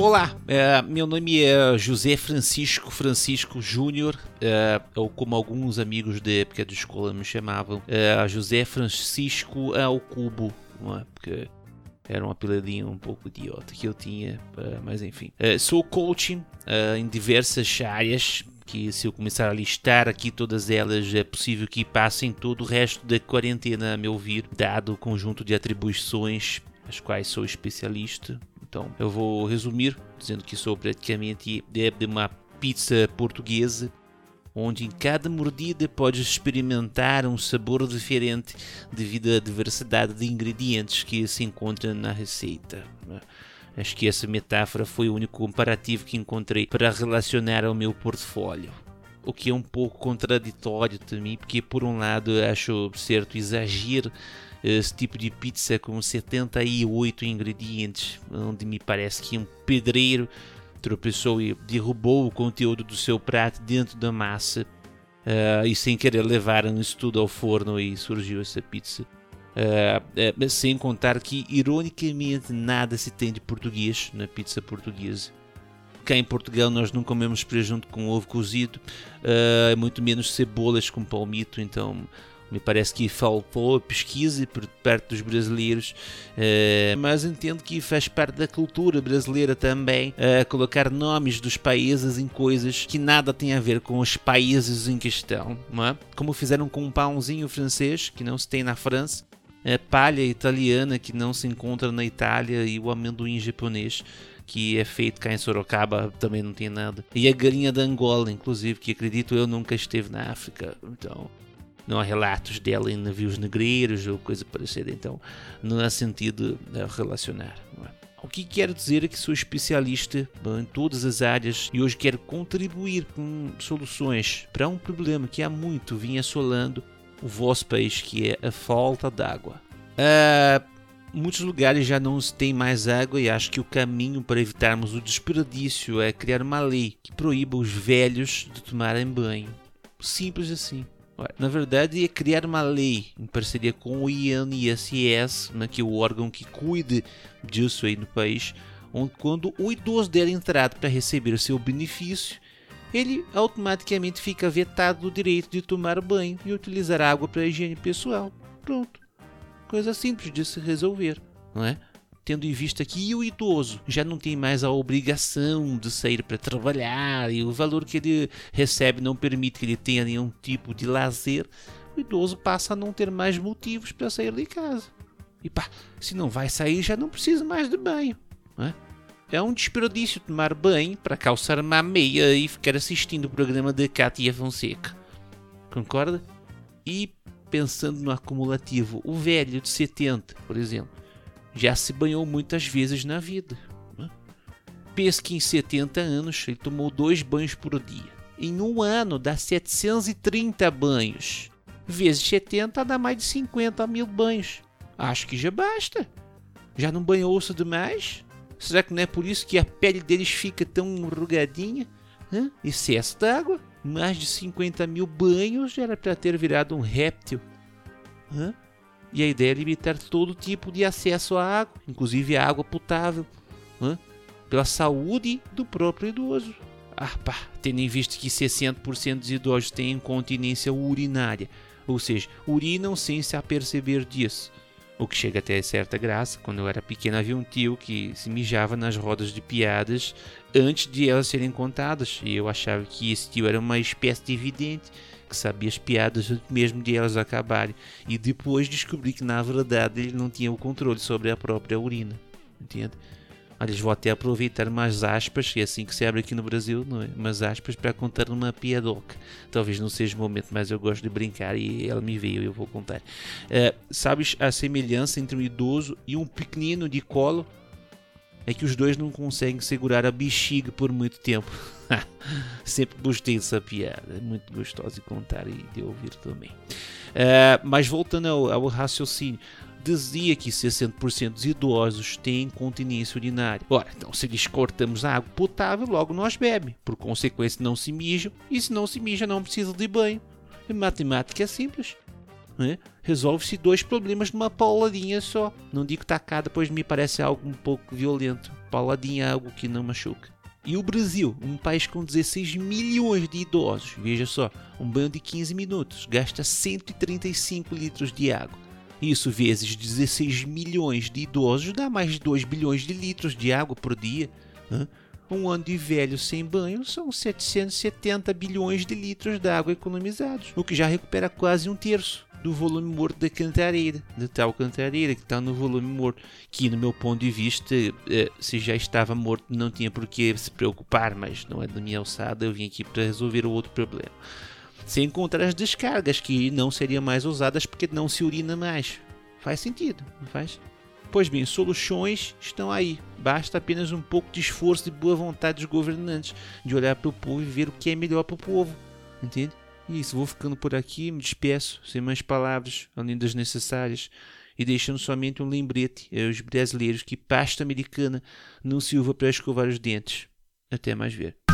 Olá, é, meu nome é José Francisco Francisco Júnior, é, ou como alguns amigos da época de escola me chamavam, é, José Francisco ao Cubo, é? porque era um apelidinho um pouco idiota que eu tinha, mas enfim. Sou coaching em diversas áreas, que se eu começar a listar aqui todas elas, é possível que passem todo o resto da quarentena a me ouvir, dado o conjunto de atribuições as quais sou especialista. Então, eu vou resumir dizendo que sou praticamente de uma pizza portuguesa, onde em cada mordida podes experimentar um sabor diferente devido à diversidade de ingredientes que se encontram na receita. Acho que essa metáfora foi o único comparativo que encontrei para relacionar ao meu portfólio. O que é um pouco contraditório também, porque por um lado acho certo exagero esse tipo de pizza com 78 ingredientes, onde me parece que um pedreiro tropeçou e derrubou o conteúdo do seu prato dentro da massa uh, e sem querer levaram isso tudo ao forno e surgiu essa pizza. Uh, uh, sem contar que, ironicamente, nada se tem de português na pizza portuguesa. Cá em Portugal nós não comemos presunto com ovo cozido, muito menos cebolas com palmito, então me parece que faltou pesquisa por perto dos brasileiros, uh, mas entendo que faz parte da cultura brasileira também uh, colocar nomes dos países em coisas que nada têm a ver com os países em questão, é? como fizeram com um pãozinho francês que não se tem na França, a palha italiana que não se encontra na Itália e o amendoim japonês que é feito cá em Sorocaba também não tem nada. E a galinha da Angola, inclusive, que acredito eu nunca esteve na África. Então, não há relatos dela em navios negreiros ou coisa parecida, então não há sentido eh, relacionar. É? O que quero dizer é que sou especialista em todas as áreas e hoje quero contribuir com soluções para um problema que há muito vinha assolando o vosso país, que é a falta d'água. Uh, muitos lugares já não se tem mais água e acho que o caminho para evitarmos o desperdício é criar uma lei que proíba os velhos de tomarem banho. Simples assim. Na verdade, é criar uma lei em parceria com o INSS, né, que é o órgão que cuida disso aí no país, onde quando o idoso der entrada para receber o seu benefício, ele automaticamente fica vetado do direito de tomar banho e utilizar água para higiene pessoal. Pronto. Coisa simples de se resolver, não é? Tendo em vista que o idoso já não tem mais a obrigação de sair para trabalhar e o valor que ele recebe não permite que ele tenha nenhum tipo de lazer, o idoso passa a não ter mais motivos para sair de casa. E pá, se não vai sair, já não precisa mais de banho. É? é um desperdício tomar banho para calçar uma meia e ficar assistindo o programa de Cátia Fonseca. Concorda? E pensando no acumulativo, o velho de 70, por exemplo, já se banhou muitas vezes na vida. Né? Pensa que em 70 anos ele tomou dois banhos por dia. Em um ano dá 730 banhos. Vezes 70 dá mais de 50 mil banhos. Acho que já basta. Já não banhou-se demais? Será que não é por isso que a pele deles fica tão enrugadinha? Hã? Excesso d'água? Mais de 50 mil banhos era para ter virado um réptil. Hã? E a ideia é limitar todo tipo de acesso à água, inclusive a água potável, né? pela saúde do próprio idoso. Ah, pá, tendo em vista que 60% dos idosos têm incontinência urinária, ou seja, urinam sem se aperceber disso. O que chega até certa graça. Quando eu era pequeno havia um tio que se mijava nas rodas de piadas antes de elas serem contadas. E eu achava que esse tio era uma espécie de evidente que sabia as piadas mesmo de elas acabarem. E depois descobri que na verdade ele não tinha o controle sobre a própria urina. Entende? Olha, vou até aproveitar umas aspas, que é assim que se abre aqui no Brasil, não é? Umas aspas para contar uma piadoca. Talvez não seja o momento, mas eu gosto de brincar e ela me veio e eu vou contar. Uh, sabes a semelhança entre um idoso e um pequenino de colo? É que os dois não conseguem segurar a bexiga por muito tempo. Sempre gostei dessa piada, é muito gostosa de contar e de ouvir também. Uh, mas voltando ao, ao raciocínio, dizia que 60% dos idosos têm incontinência urinária. Ora, então se lhes cortamos a água potável, logo nós bebem. Por consequência, não se mijam, e se não se mija, não precisa de banho. E matemática é simples. né? resolve-se dois problemas numa pauladinha só. Não digo tacada, pois me parece algo um pouco violento. Pauladinha é algo que não machuca. E o Brasil, um país com 16 milhões de idosos, veja só, um banho de 15 minutos gasta 135 litros de água. Isso vezes 16 milhões de idosos dá mais de 2 bilhões de litros de água por dia. Um ano de velho sem banho são 770 bilhões de litros de água economizados, o que já recupera quase um terço do volume morto da cantareira, da tal cantareira que está no volume morto, que no meu ponto de vista, eh, se já estava morto, não tinha por que se preocupar, mas não é da minha alçada, eu vim aqui para resolver o outro problema. Sem contar as descargas, que não seriam mais usadas porque não se urina mais. Faz sentido, não faz? Pois bem, soluções estão aí. Basta apenas um pouco de esforço e boa vontade dos governantes de olhar para o povo e ver o que é melhor para o povo. Entende? Isso, vou ficando por aqui, me despeço, sem mais palavras, além das necessárias, e deixando somente um lembrete aos brasileiros que pasta americana não se usa para escovar os dentes. Até mais ver.